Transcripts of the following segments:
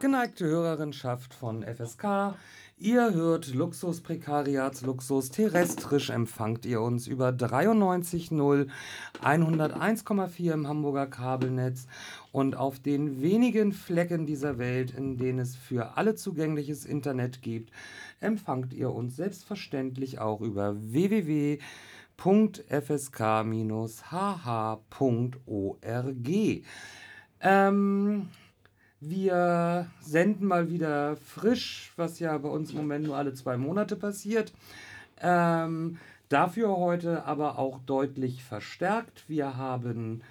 Geneigte Hörerinschaft von FSK, ihr hört Luxus Prekariatsluxus. Terrestrisch empfangt ihr uns über 93.0, 101,4 im Hamburger Kabelnetz und auf den wenigen Flecken dieser Welt, in denen es für alle zugängliches Internet gibt, empfangt ihr uns selbstverständlich auch über www.fsk-hh.org. Ähm, wir senden mal wieder frisch, was ja bei uns im Moment nur alle zwei Monate passiert. Ähm, dafür heute aber auch deutlich verstärkt. Wir haben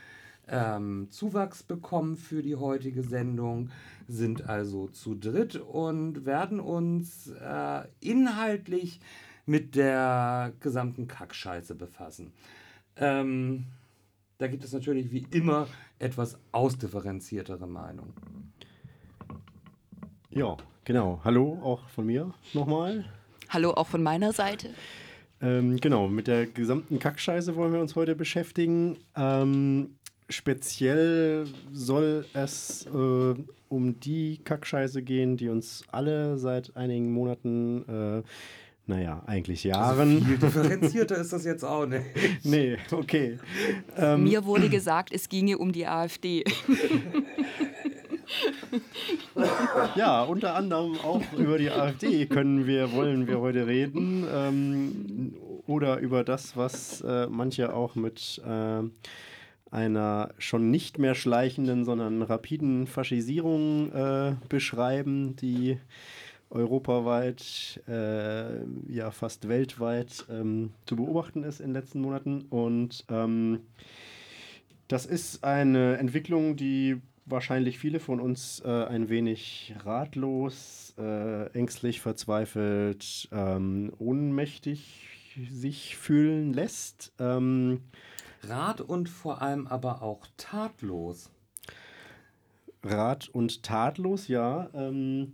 ähm, Zuwachs bekommen für die heutige Sendung, sind also zu dritt und werden uns äh, inhaltlich mit der gesamten Kackscheiße befassen. Ähm, da gibt es natürlich wie immer etwas ausdifferenziertere Meinungen. Ja, genau. Hallo auch von mir nochmal. Hallo auch von meiner Seite. Ähm, genau, mit der gesamten Kackscheiße wollen wir uns heute beschäftigen. Ähm, speziell soll es äh, um die Kackscheiße gehen, die uns alle seit einigen Monaten, äh, naja, eigentlich Jahren. Also viel differenzierter ist das jetzt auch nicht. nee, okay. Ähm, Mir wurde gesagt, es ginge um die AfD. ja, unter anderem auch über die AfD können wir, wollen wir heute reden. Ähm, oder über das, was äh, manche auch mit äh, einer schon nicht mehr schleichenden, sondern rapiden Faschisierung äh, beschreiben, die europaweit, äh, ja fast weltweit ähm, zu beobachten ist in den letzten Monaten. Und ähm, das ist eine Entwicklung, die wahrscheinlich viele von uns äh, ein wenig ratlos, äh, ängstlich, verzweifelt, ähm, ohnmächtig sich fühlen lässt. Ähm, Rat und vor allem aber auch tatlos. Rat und tatlos, ja. Ähm,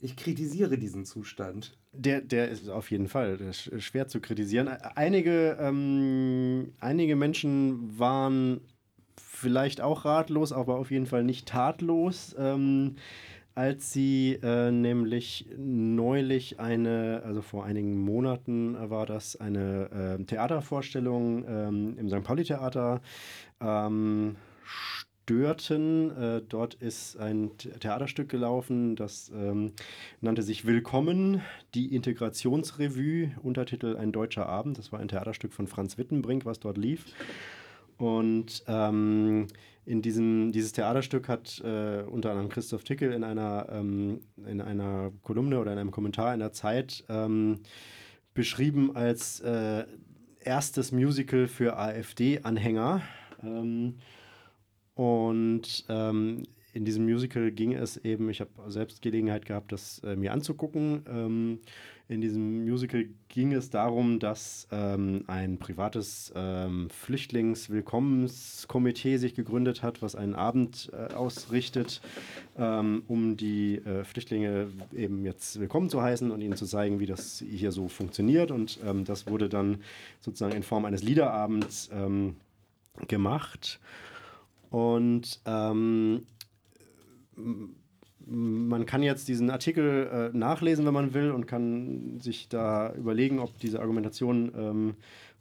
ich kritisiere diesen Zustand. Der, der ist auf jeden Fall schwer zu kritisieren. Einige, ähm, einige Menschen waren vielleicht auch ratlos, aber auf jeden Fall nicht tatlos. Ähm, als sie äh, nämlich neulich eine, also vor einigen Monaten war das eine äh, Theatervorstellung ähm, im St. Pauli Theater ähm, störten. Äh, dort ist ein Theaterstück gelaufen, das ähm, nannte sich Willkommen, die Integrationsrevue, Untertitel Ein deutscher Abend. Das war ein Theaterstück von Franz Wittenbrink, was dort lief. Und ähm, in diesem, dieses Theaterstück hat äh, unter anderem Christoph Tickel in einer, ähm, in einer Kolumne oder in einem Kommentar in der Zeit ähm, beschrieben als äh, erstes Musical für AfD-Anhänger. Ähm, und ähm, in diesem Musical ging es eben, ich habe selbst Gelegenheit gehabt, das äh, mir anzugucken. In diesem Musical ging es darum, dass ähm, ein privates ähm, Flüchtlingswillkommenskomitee sich gegründet hat, was einen Abend äh, ausrichtet, ähm, um die äh, Flüchtlinge eben jetzt willkommen zu heißen und ihnen zu zeigen, wie das hier so funktioniert. Und ähm, das wurde dann sozusagen in Form eines Liederabends ähm, gemacht. Und ähm, man kann jetzt diesen Artikel äh, nachlesen, wenn man will, und kann sich da überlegen, ob diese Argumentation, ähm,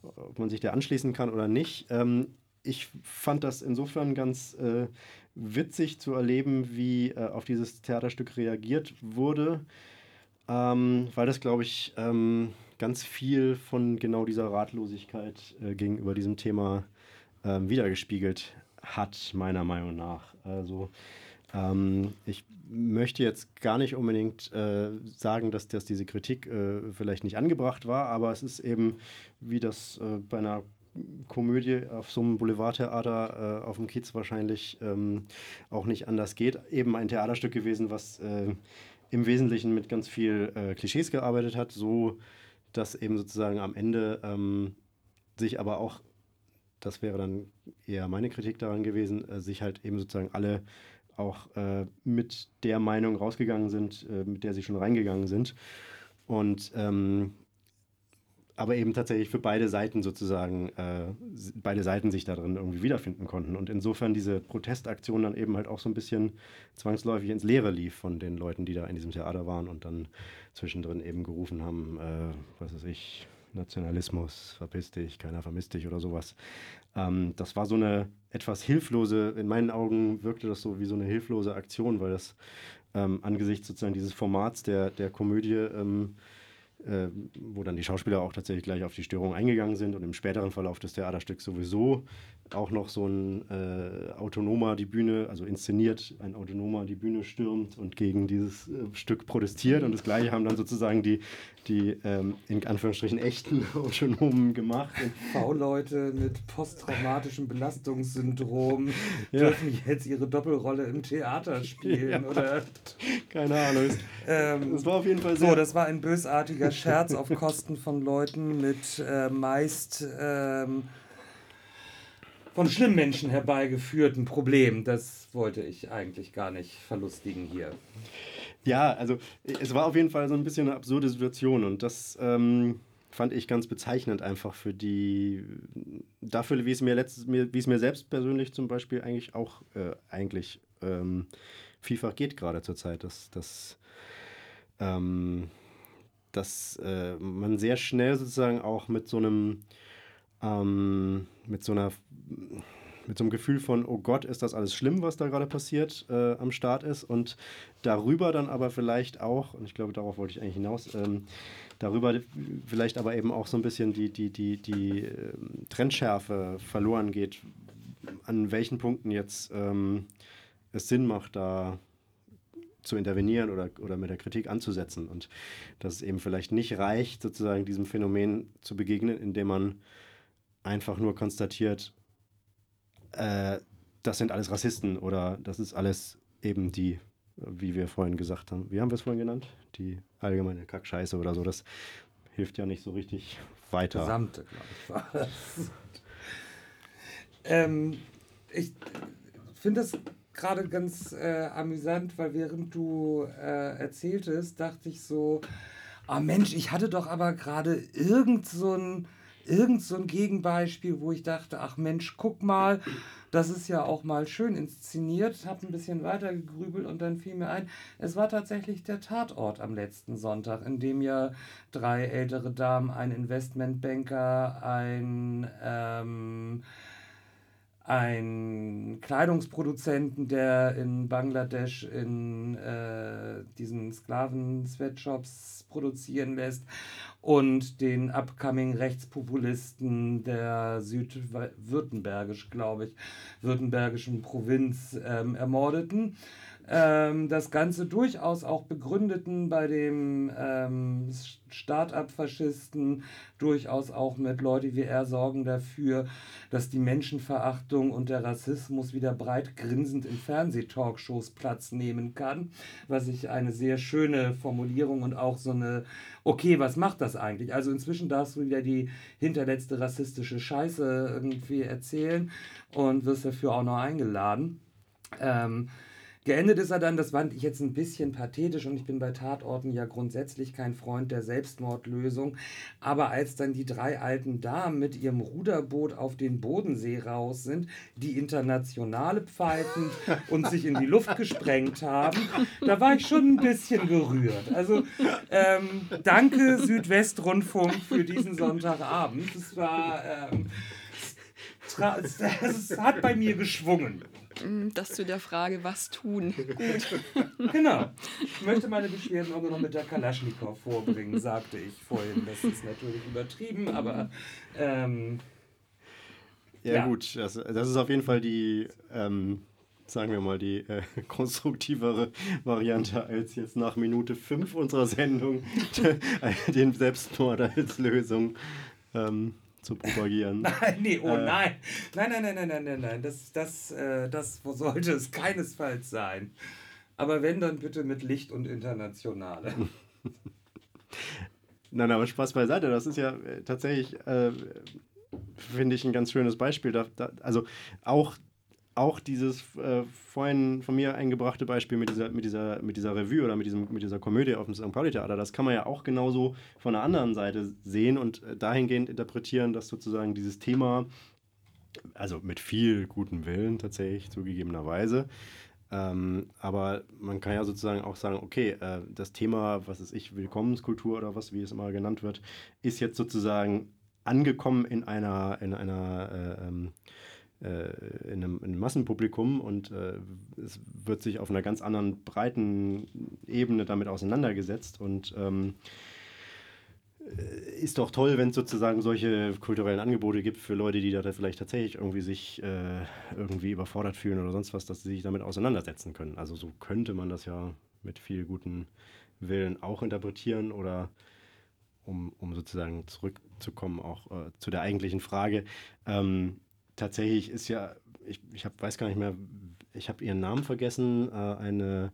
ob man sich der anschließen kann oder nicht. Ähm, ich fand das insofern ganz äh, witzig zu erleben, wie äh, auf dieses Theaterstück reagiert wurde, ähm, weil das, glaube ich, ähm, ganz viel von genau dieser Ratlosigkeit äh, gegenüber diesem Thema ähm, wiedergespiegelt hat, meiner Meinung nach. Also ähm, ich möchte jetzt gar nicht unbedingt äh, sagen, dass, dass diese Kritik äh, vielleicht nicht angebracht war, aber es ist eben, wie das äh, bei einer Komödie auf so einem Boulevardtheater äh, auf dem Kiez wahrscheinlich ähm, auch nicht anders geht, eben ein Theaterstück gewesen, was äh, im Wesentlichen mit ganz viel äh, Klischees gearbeitet hat, so dass eben sozusagen am Ende ähm, sich aber auch, das wäre dann eher meine Kritik daran gewesen, sich halt eben sozusagen alle auch äh, mit der Meinung rausgegangen sind, äh, mit der sie schon reingegangen sind. Und ähm, aber eben tatsächlich für beide Seiten sozusagen, äh, beide Seiten sich darin irgendwie wiederfinden konnten. Und insofern diese Protestaktion dann eben halt auch so ein bisschen zwangsläufig ins Leere lief von den Leuten, die da in diesem Theater waren und dann zwischendrin eben gerufen haben, äh, was weiß ich, Nationalismus, verpiss dich, keiner vermisst dich oder sowas. Ähm, das war so eine etwas hilflose, in meinen Augen wirkte das so wie so eine hilflose Aktion, weil das ähm, angesichts sozusagen dieses Formats der, der Komödie ähm, äh, wo dann die Schauspieler auch tatsächlich gleich auf die Störung eingegangen sind und im späteren Verlauf des Theaterstücks sowieso auch noch so ein äh, Autonomer die Bühne, also inszeniert, ein Autonomer die Bühne stürmt und gegen dieses äh, Stück protestiert. Und das Gleiche haben dann sozusagen die, die ähm, in Anführungsstrichen echten Autonomen gemacht. V-Leute mit posttraumatischem Belastungssyndrom ja. dürfen jetzt ihre Doppelrolle im Theater spielen, ja. oder? Keine Ahnung. Ähm, das war auf jeden Fall so. Das war ein bösartiger Scherz auf Kosten von Leuten mit äh, meist. Ähm, von schlimmen Menschen herbeigeführten Problem. Das wollte ich eigentlich gar nicht verlustigen hier. Ja, also es war auf jeden Fall so ein bisschen eine absurde Situation und das ähm, fand ich ganz bezeichnend einfach für die, dafür, wie es mir, letzt, wie es mir selbst persönlich zum Beispiel eigentlich auch äh, eigentlich ähm, vielfach geht gerade zur Zeit, dass, dass, ähm, dass äh, man sehr schnell sozusagen auch mit so einem ähm, mit so einer mit so einem Gefühl von, oh Gott, ist das alles schlimm, was da gerade passiert, äh, am Start ist. Und darüber dann aber vielleicht auch, und ich glaube, darauf wollte ich eigentlich hinaus, ähm, darüber vielleicht aber eben auch so ein bisschen die, die, die, die äh, Trendschärfe verloren geht, an welchen Punkten jetzt ähm, es Sinn macht, da zu intervenieren oder, oder mit der Kritik anzusetzen. Und dass es eben vielleicht nicht reicht, sozusagen diesem Phänomen zu begegnen, indem man einfach nur konstatiert, äh, das sind alles Rassisten oder das ist alles eben die, wie wir vorhin gesagt haben, wie haben wir es vorhin genannt? Die allgemeine Kackscheiße oder so. Das hilft ja nicht so richtig weiter. Gesamte, glaube ich, war das. ähm, ich finde das gerade ganz äh, amüsant, weil während du äh, erzähltest, dachte ich so, ah oh Mensch, ich hatte doch aber gerade irgend so ein irgend so ein Gegenbeispiel, wo ich dachte, ach Mensch, guck mal, das ist ja auch mal schön inszeniert, habe ein bisschen weiter gegrübelt und dann fiel mir ein, es war tatsächlich der Tatort am letzten Sonntag, in dem ja drei ältere Damen, ein Investmentbanker, ein ähm, ein Kleidungsproduzenten, der in Bangladesch in äh, diesen Sklaven-Sweatshops produzieren lässt und den upcoming Rechtspopulisten der südwürttembergisch, glaube ich, württembergischen Provinz ähm, ermordeten. Ähm, das Ganze durchaus auch begründeten bei dem ähm, Start-up-Faschisten, durchaus auch mit Leute wie er sorgen dafür, dass die Menschenverachtung und der Rassismus wieder breit grinsend in Fernsehtalkshows Platz nehmen kann, was ich eine sehr schöne Formulierung und auch so eine, okay, was macht das eigentlich? Also inzwischen darfst du wieder die hinterletzte rassistische Scheiße irgendwie erzählen und wirst dafür auch noch eingeladen. Ähm, Geendet ist er dann, das fand ich jetzt ein bisschen pathetisch und ich bin bei Tatorten ja grundsätzlich kein Freund der Selbstmordlösung. Aber als dann die drei alten Damen mit ihrem Ruderboot auf den Bodensee raus sind, die internationale pfeifen und sich in die Luft gesprengt haben, da war ich schon ein bisschen gerührt. Also ähm, danke Südwestrundfunk für diesen Sonntagabend. Es war. Ähm, es hat bei mir geschwungen. Mm, das zu der Frage, was tun. Gut. Genau. Ich möchte meine Beschwerden auch noch mit der Kalaschnikow vorbringen, sagte ich vorhin. Das ist natürlich übertrieben, aber. Ähm, ja, ja, gut, das, das ist auf jeden Fall die. Ähm, sagen wir mal, die äh, konstruktivere Variante als jetzt nach Minute 5 unserer Sendung den Selbstmord als Lösung. Ähm, zu propagieren. Nein, nee, oh äh, nein. Nein, nein, nein, nein, nein, nein, nein. Das, das, äh, das sollte es keinesfalls sein. Aber wenn, dann bitte mit Licht und Internationale. nein, aber Spaß beiseite. Das ist ja äh, tatsächlich, äh, finde ich, ein ganz schönes Beispiel. Da, da, also auch auch dieses äh, vorhin von mir eingebrachte Beispiel mit dieser, mit dieser, mit dieser Revue oder mit, diesem, mit dieser Komödie auf dem St. Pauli-Theater, das kann man ja auch genauso von der anderen Seite sehen und äh, dahingehend interpretieren, dass sozusagen dieses Thema, also mit viel gutem Willen tatsächlich zugegebenerweise, ähm, aber man kann ja sozusagen auch sagen, okay, äh, das Thema, was ist ich, Willkommenskultur oder was, wie es immer genannt wird, ist jetzt sozusagen angekommen in einer, in einer äh, ähm, äh, in, einem, in, einem, Massenpublikum und äh, es wird sich auf einer ganz anderen breiten Ebene damit auseinandergesetzt und ähm, äh, ist doch toll, wenn es sozusagen solche kulturellen Angebote gibt für Leute, die da vielleicht tatsächlich irgendwie sich äh, irgendwie überfordert fühlen oder sonst was, dass sie sich damit auseinandersetzen können. Also so könnte man das ja mit viel guten Willen auch interpretieren oder um, um sozusagen zurückzukommen auch äh, zu der eigentlichen Frage. Ähm, tatsächlich ist ja, ich, ich hab, weiß gar nicht mehr, ich habe ihren Namen vergessen, äh, eine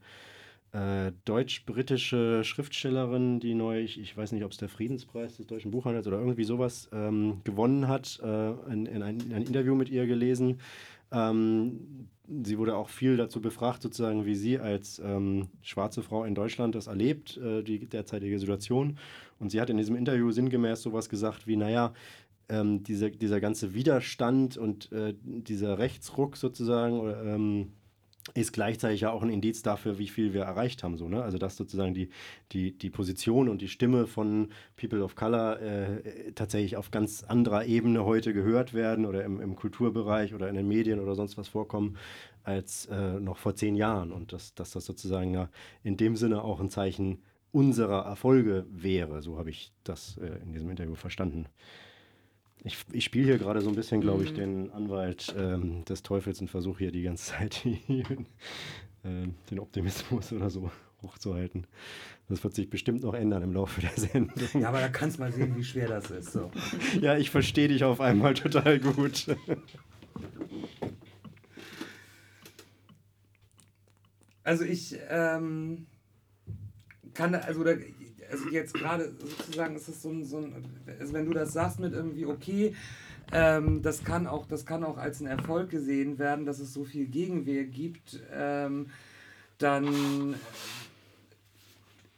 äh, deutsch-britische Schriftstellerin, die neu, ich, ich weiß nicht, ob es der Friedenspreis des deutschen Buchhandels oder irgendwie sowas ähm, gewonnen hat, äh, in, in, ein, in, ein, Interview mit ihr gelesen. Ähm, sie wurde auch viel dazu befragt, sozusagen, wie sie als ähm, schwarze Frau in Deutschland das erlebt, äh, die derzeitige Situation. Und sie hat in diesem Interview sinngemäß sowas gesagt wie, naja, ähm, dieser, dieser ganze Widerstand und äh, dieser Rechtsruck sozusagen oder, ähm, ist gleichzeitig ja auch ein Indiz dafür, wie viel wir erreicht haben. So, ne? Also dass sozusagen die, die, die Position und die Stimme von People of Color äh, tatsächlich auf ganz anderer Ebene heute gehört werden oder im, im Kulturbereich oder in den Medien oder sonst was vorkommen als äh, noch vor zehn Jahren. Und dass, dass das sozusagen ja in dem Sinne auch ein Zeichen unserer Erfolge wäre. So habe ich das äh, in diesem Interview verstanden. Ich, ich spiele hier gerade so ein bisschen, glaube ich, mhm. den Anwalt ähm, des Teufels und versuche hier die ganze Zeit die, äh, den Optimismus oder so hochzuhalten. Das wird sich bestimmt noch ändern im Laufe der Sendung. Ja, aber da kannst du mal sehen, wie schwer das ist. So. ja, ich verstehe dich auf einmal total gut. Also ich ähm, kann, also da, also jetzt gerade sozusagen ist es so ein, so ein, also wenn du das sagst mit irgendwie, okay, ähm, das, kann auch, das kann auch als ein Erfolg gesehen werden, dass es so viel Gegenwehr gibt, ähm, dann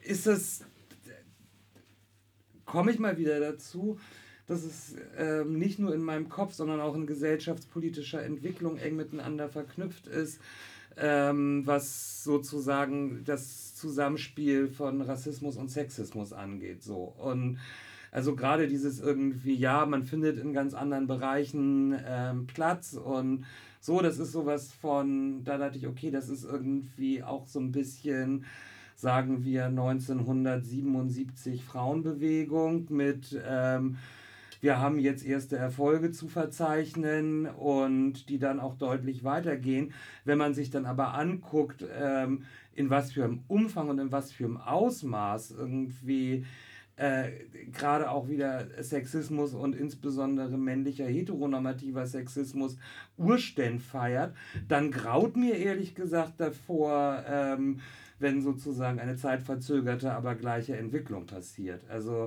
ist es, komme ich mal wieder dazu, dass es ähm, nicht nur in meinem Kopf, sondern auch in gesellschaftspolitischer Entwicklung eng miteinander verknüpft ist ähm, was sozusagen das Zusammenspiel von Rassismus und Sexismus angeht. So. Und also gerade dieses irgendwie, ja, man findet in ganz anderen Bereichen ähm, Platz und so, das ist sowas von, da dachte ich, okay, das ist irgendwie auch so ein bisschen, sagen wir, 1977 Frauenbewegung mit ähm, wir haben jetzt erste Erfolge zu verzeichnen und die dann auch deutlich weitergehen. Wenn man sich dann aber anguckt, ähm, in was für einem Umfang und in was für einem Ausmaß irgendwie äh, gerade auch wieder Sexismus und insbesondere männlicher heteronormativer Sexismus Urständ feiert, dann graut mir ehrlich gesagt davor, ähm, wenn sozusagen eine zeitverzögerte, aber gleiche Entwicklung passiert. Also